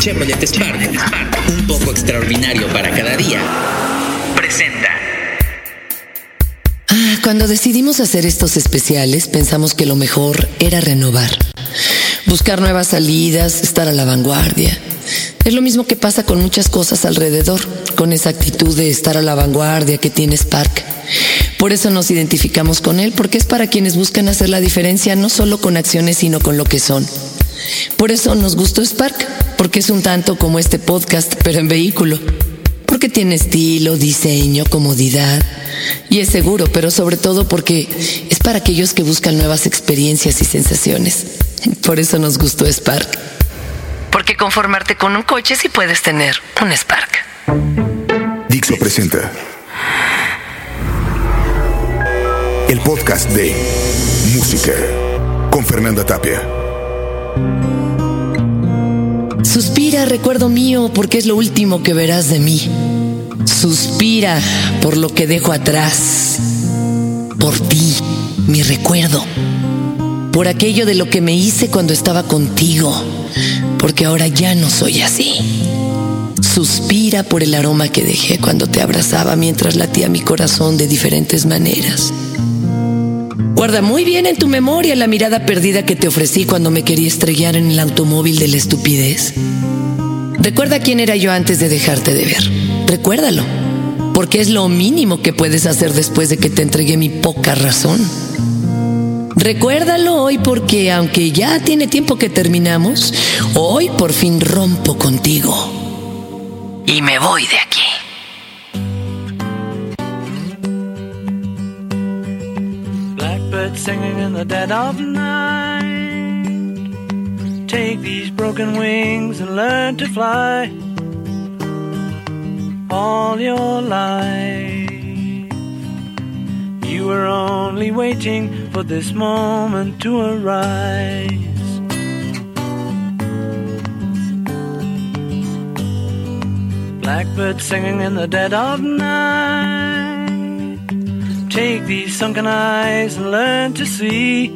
Chevrolet Spark, un poco extraordinario para cada día, presenta. Ah, cuando decidimos hacer estos especiales, pensamos que lo mejor era renovar. Buscar nuevas salidas, estar a la vanguardia. Es lo mismo que pasa con muchas cosas alrededor, con esa actitud de estar a la vanguardia que tiene Spark. Por eso nos identificamos con él, porque es para quienes buscan hacer la diferencia no solo con acciones, sino con lo que son. Por eso nos gustó Spark, porque es un tanto como este podcast, pero en vehículo. Porque tiene estilo, diseño, comodidad. Y es seguro, pero sobre todo porque es para aquellos que buscan nuevas experiencias y sensaciones. Por eso nos gustó Spark. Porque conformarte con un coche si puedes tener un Spark. Dixo presenta el podcast de Música con Fernanda Tapia. Suspira, recuerdo mío, porque es lo último que verás de mí. Suspira por lo que dejo atrás. Por ti, mi recuerdo. Por aquello de lo que me hice cuando estaba contigo. Porque ahora ya no soy así. Suspira por el aroma que dejé cuando te abrazaba mientras latía mi corazón de diferentes maneras. Guarda muy bien en tu memoria la mirada perdida que te ofrecí cuando me quería estrellar en el automóvil de la estupidez. Recuerda quién era yo antes de dejarte de ver. Recuérdalo, porque es lo mínimo que puedes hacer después de que te entregué mi poca razón. Recuérdalo hoy porque aunque ya tiene tiempo que terminamos, hoy por fin rompo contigo. Y me voy de aquí. Blackbird singing. Take these broken wings and learn to fly. All your life, you were only waiting for this moment to arise. Blackbird singing in the dead of night. Take these sunken eyes and learn to see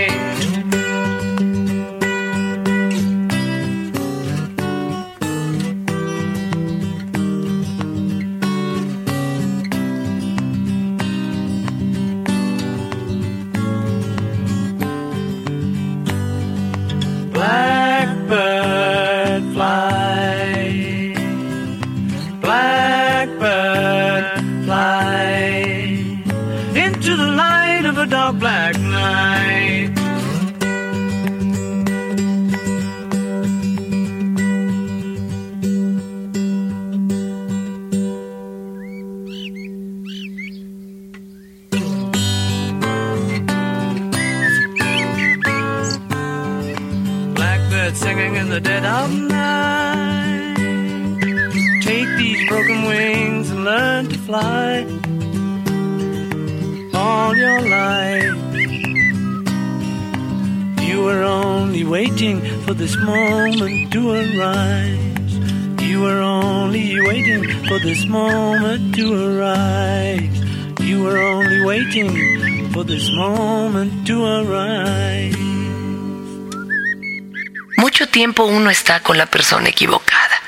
Uno está con la persona equivocada.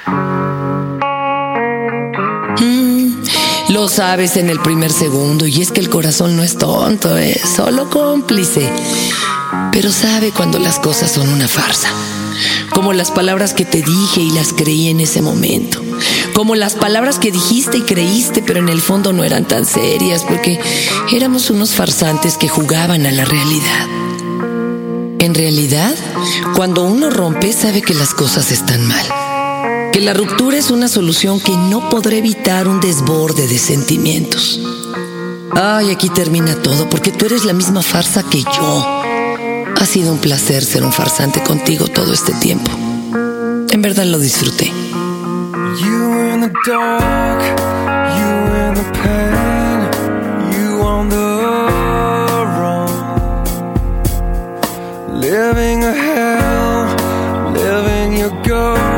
Mm, lo sabes en el primer segundo y es que el corazón no es tonto, es solo cómplice. Pero sabe cuando las cosas son una farsa. Como las palabras que te dije y las creí en ese momento. Como las palabras que dijiste y creíste, pero en el fondo no eran tan serias porque éramos unos farsantes que jugaban a la realidad. En realidad, cuando uno rompe sabe que las cosas están mal. Que la ruptura es una solución que no podrá evitar un desborde de sentimientos. Ay, aquí termina todo porque tú eres la misma farsa que yo. Ha sido un placer ser un farsante contigo todo este tiempo. En verdad lo disfruté. Living a hell, living your ghost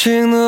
情的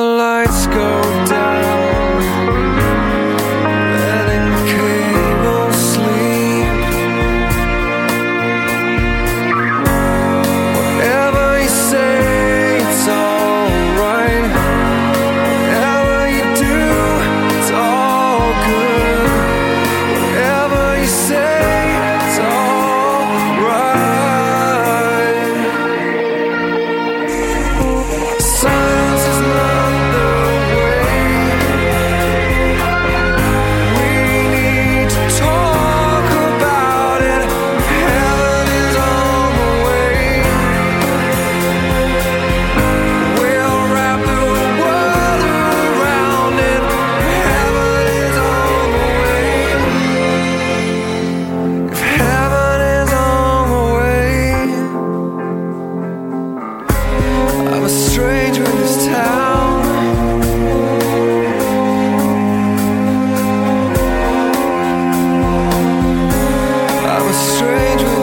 strange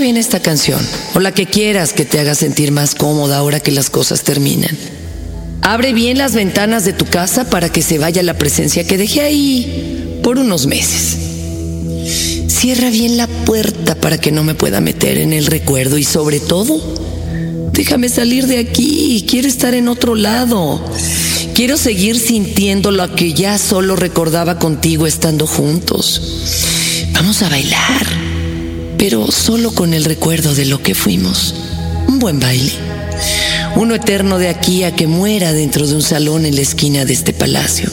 Bien esta canción, o la que quieras que te haga sentir más cómoda ahora que las cosas terminan. Abre bien las ventanas de tu casa para que se vaya la presencia que dejé ahí por unos meses. Cierra bien la puerta para que no me pueda meter en el recuerdo y sobre todo, déjame salir de aquí. Quiero estar en otro lado. Quiero seguir sintiendo lo que ya solo recordaba contigo estando juntos. Vamos a bailar, pero solo con el recuerdo de lo que fuimos. Un buen baile. Uno eterno de aquí a que muera dentro de un salón en la esquina de este palacio.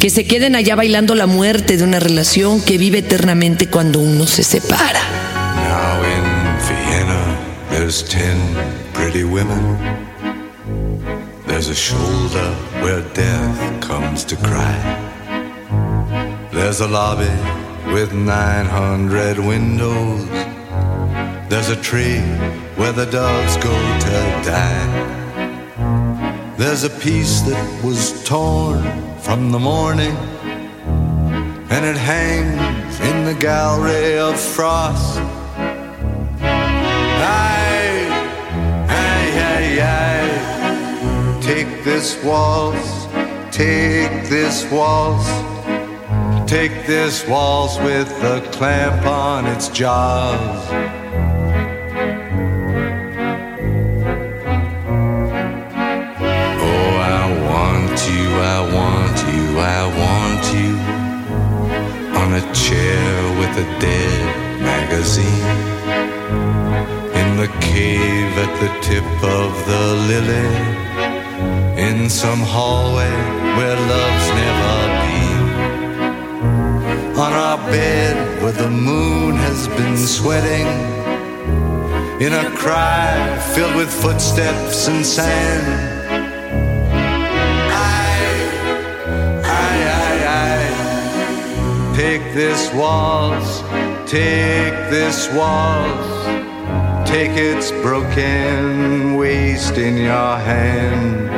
Que se queden allá bailando la muerte de una relación que vive eternamente cuando uno se separa. Now in Vienna, there's ten pretty women. There's a shoulder where death comes to cry. There's a lobby with 900 windows. There's a tree where the doves go to die. There's a piece that was torn from the morning, and it hangs in the gallery of frost. Take this waltz, take this waltz. Take this waltz with a clamp on its jaws. Oh, I want you, I want you, I want you on a chair with a dead magazine in the cave at the tip of the lily in some hallway where love's never bed where the moon has been sweating in a cry filled with footsteps and sand. Aye, aye, aye, aye. Take this waltz, take this waltz, take its broken waist in your hand.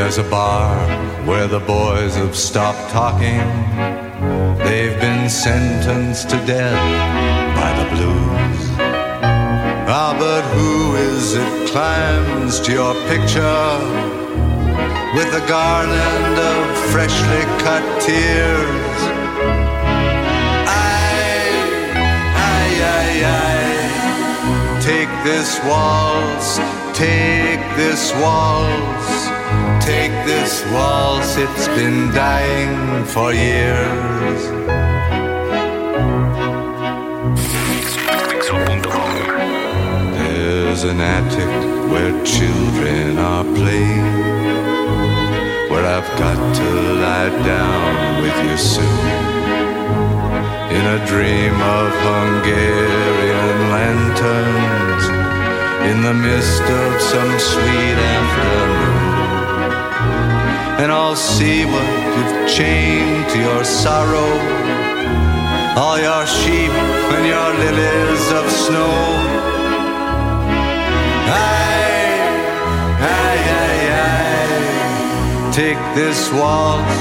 There's a bar where the boys have stopped talking. They've been sentenced to death by the blues. Ah, but who is it climbs to your picture with a garland of freshly cut tears? This waltz, take this waltz. Take this waltz, it's been dying for years. There's an attic where children are playing, where I've got to lie down with you soon. In a dream of Hungarian lanterns, in the mist of some sweet afternoon and I'll see what you've chained to your sorrow. All your sheep and your lilies of snow. Aye, aye, aye, aye. Take this waltz,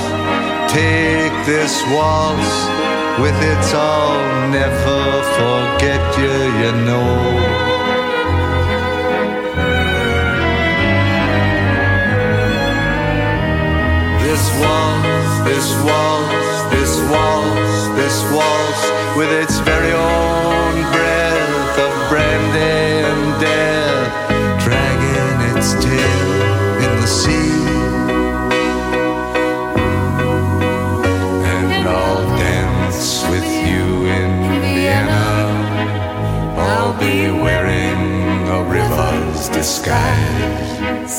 take this waltz. With its I'll never forget you, you know. This waltz, this waltz, this waltz, this waltz, with its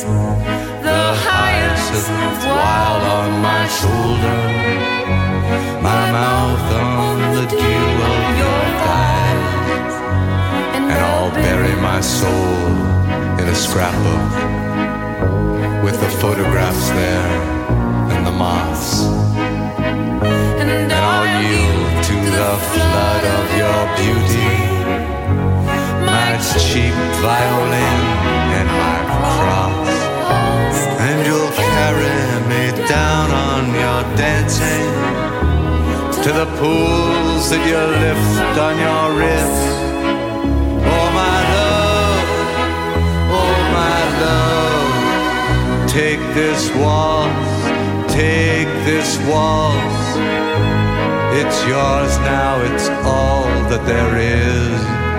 The hyacinth wild on my shoulder, my mouth on the dew of your thighs, and I'll bury my soul in a scrapbook with the photographs there and the moths. And I'll yield to the flood of your beauty, my cheap violin and my cross. Dancing to the pools that you lift on your wrist. Oh, my love, oh, my love, take this waltz, take this waltz. It's yours now, it's all that there is.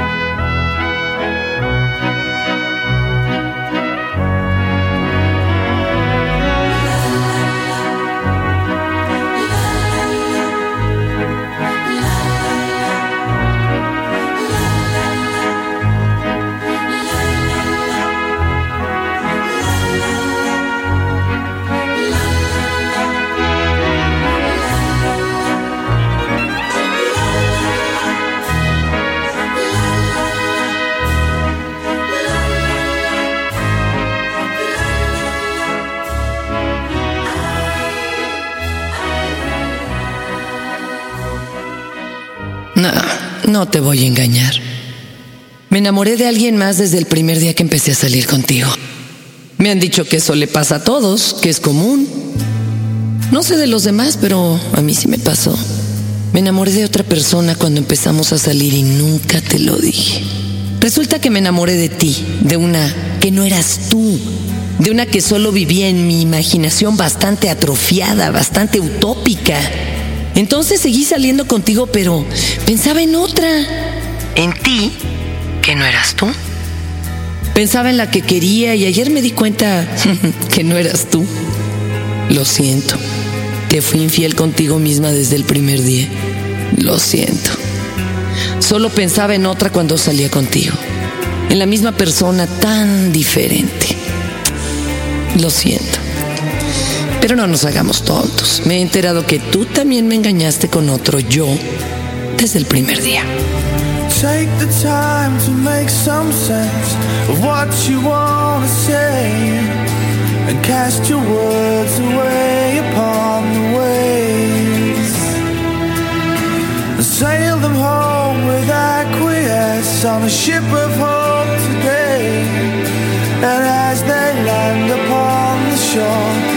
No te voy a engañar. Me enamoré de alguien más desde el primer día que empecé a salir contigo. Me han dicho que eso le pasa a todos, que es común. No sé de los demás, pero a mí sí me pasó. Me enamoré de otra persona cuando empezamos a salir y nunca te lo dije. Resulta que me enamoré de ti, de una que no eras tú, de una que solo vivía en mi imaginación bastante atrofiada, bastante utópica. Entonces seguí saliendo contigo, pero pensaba en otra. En ti, que no eras tú. Pensaba en la que quería y ayer me di cuenta que no eras tú. Lo siento. Te fui infiel contigo misma desde el primer día. Lo siento. Solo pensaba en otra cuando salía contigo. En la misma persona tan diferente. Lo siento. Pero no nos hagamos tontos. Me he enterado que tú también me engañaste con otro yo desde el primer día. Take the time to make some sense of what you want to say and cast your words away upon the waves. And sail them home with acquiesce on a ship of hope today. And as they land upon the shore,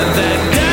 that day.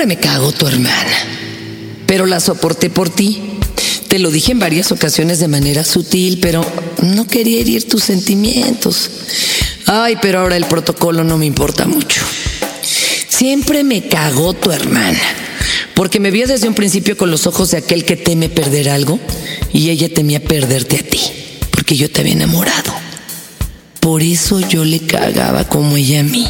Siempre me cago tu hermana, pero la soporté por ti. Te lo dije en varias ocasiones de manera sutil, pero no quería herir tus sentimientos. Ay, pero ahora el protocolo no me importa mucho. Siempre me cagó tu hermana, porque me vio desde un principio con los ojos de aquel que teme perder algo y ella temía perderte a ti, porque yo te había enamorado. Por eso yo le cagaba como ella a mí.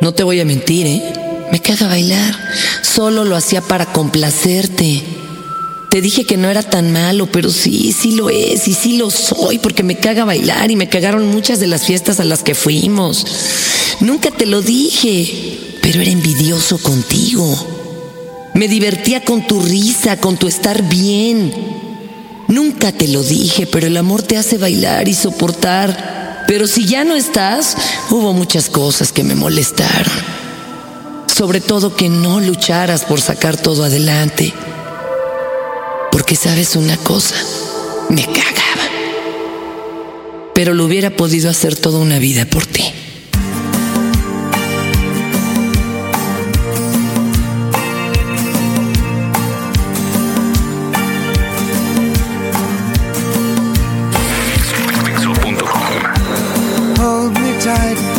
No te voy a mentir, ¿eh? Me caga bailar. Solo lo hacía para complacerte. Te dije que no era tan malo, pero sí, sí lo es y sí lo soy porque me caga bailar y me cagaron muchas de las fiestas a las que fuimos. Nunca te lo dije, pero era envidioso contigo. Me divertía con tu risa, con tu estar bien. Nunca te lo dije, pero el amor te hace bailar y soportar. Pero si ya no estás, hubo muchas cosas que me molestaron sobre todo que no lucharas por sacar todo adelante. Porque sabes una cosa, me cagaba. Pero lo hubiera podido hacer toda una vida por ti. side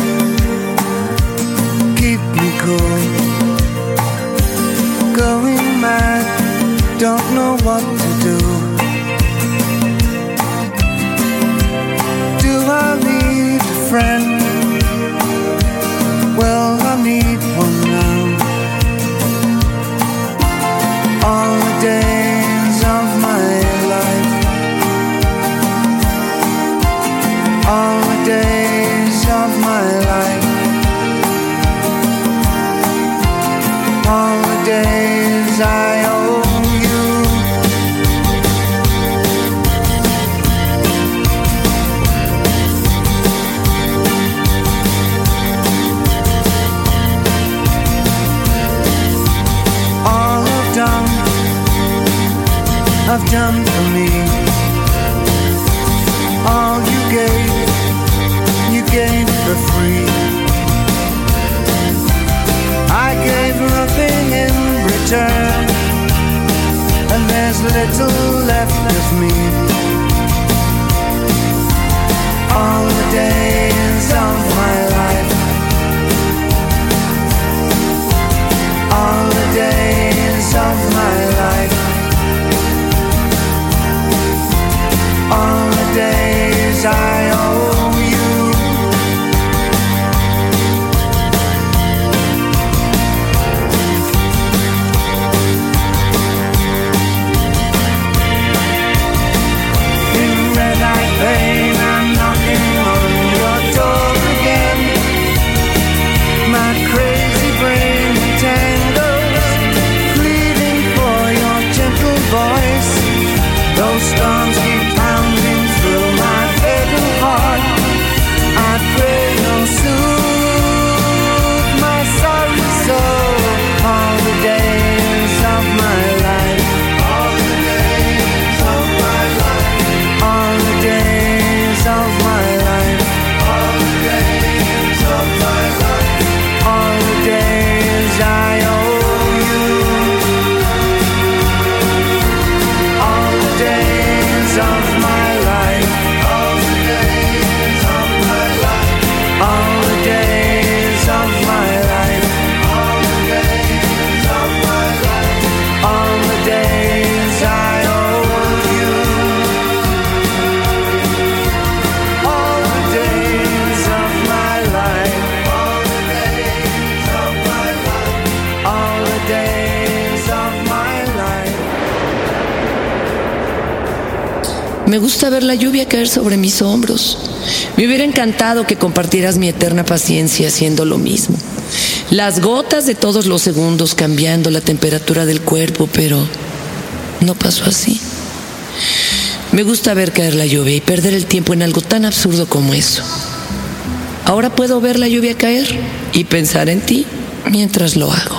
and there's little left of me. All the days gusta ver la lluvia caer sobre mis hombros. Me hubiera encantado que compartieras mi eterna paciencia haciendo lo mismo. Las gotas de todos los segundos cambiando la temperatura del cuerpo, pero no pasó así. Me gusta ver caer la lluvia y perder el tiempo en algo tan absurdo como eso. Ahora puedo ver la lluvia caer y pensar en ti mientras lo hago.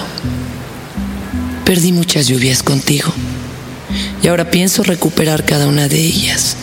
Perdí muchas lluvias contigo y ahora pienso recuperar cada una de ellas.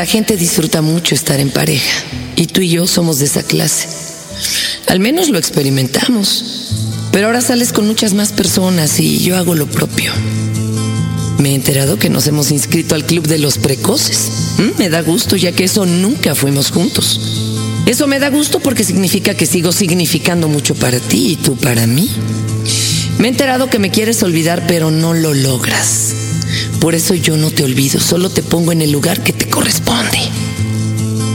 La gente disfruta mucho estar en pareja y tú y yo somos de esa clase. Al menos lo experimentamos. Pero ahora sales con muchas más personas y yo hago lo propio. Me he enterado que nos hemos inscrito al club de los precoces. Mm, Me da gusto ya que eso nunca fuimos juntos. Eso me da gusto porque significa que sigo significando mucho para ti y tú para mí. Me he enterado que me quieres olvidar pero no lo logras. Por eso yo no te olvido, solo te pongo en el lugar que te corresponde.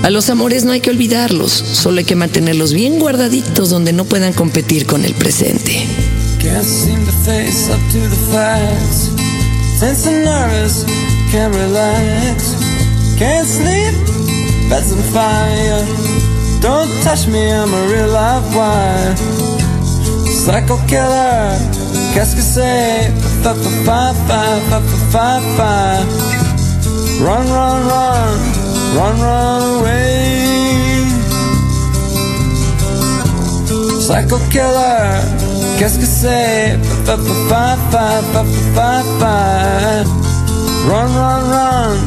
A los amores no hay que olvidarlos, solo hay que mantenerlos bien guardaditos donde no puedan competir con el presente. Don't touch me, I'm a real live wire. Psycho killer, que? Run, run, run, run, run away. Psycho killer, qu'est-ce que c'est? Run, run, run,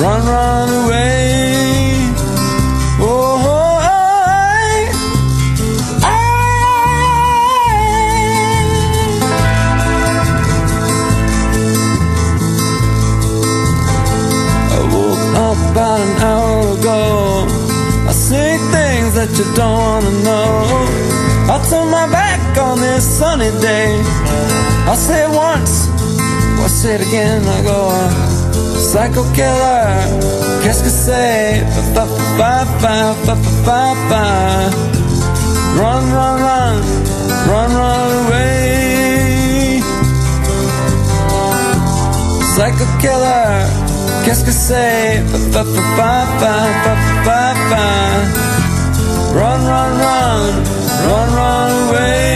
run, run away. You don't wanna know. I'll turn my back on this sunny day. I'll say it once, I'll say it again. I go, uh, psycho killer, qu'est-ce que c'est? Run, run, run, run, run away. Psycho killer, qu'est-ce que c'est? Run, run, run, run, run away.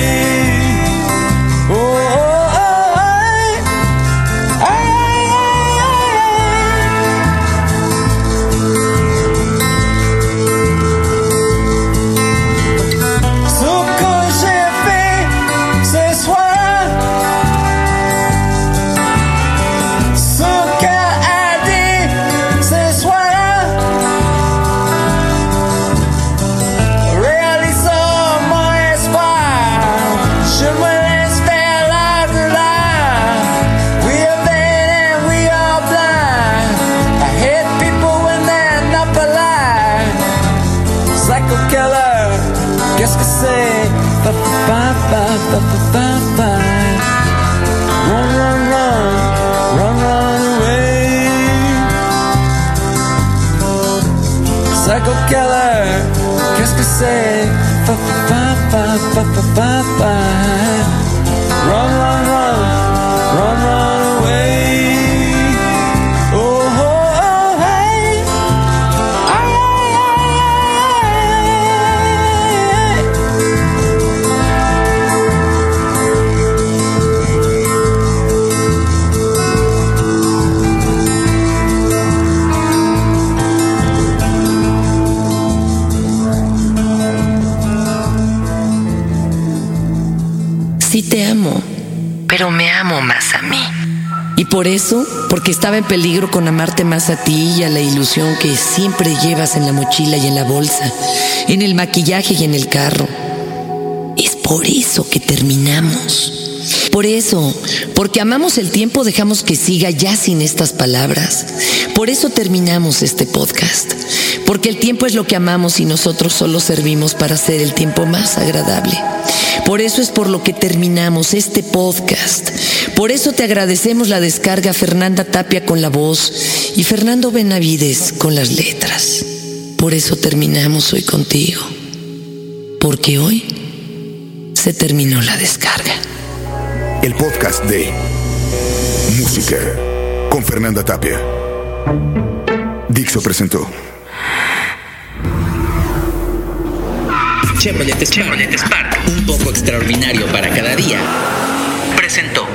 Sí te amo, pero me amo más a mí. Y por eso, porque estaba en peligro con amarte más a ti y a la ilusión que siempre llevas en la mochila y en la bolsa, en el maquillaje y en el carro. Es por eso que terminamos. Por eso, porque amamos el tiempo, dejamos que siga ya sin estas palabras. Por eso terminamos este podcast. Porque el tiempo es lo que amamos y nosotros solo servimos para hacer el tiempo más agradable. Por eso es por lo que terminamos este podcast. Por eso te agradecemos la descarga Fernanda Tapia con la voz y Fernando Benavides con las letras. Por eso terminamos hoy contigo. Porque hoy se terminó la descarga. El podcast de Música con Fernanda Tapia. Dixo presentó. Chevrolet Spark, un poco extraordinario para cada día, presentó.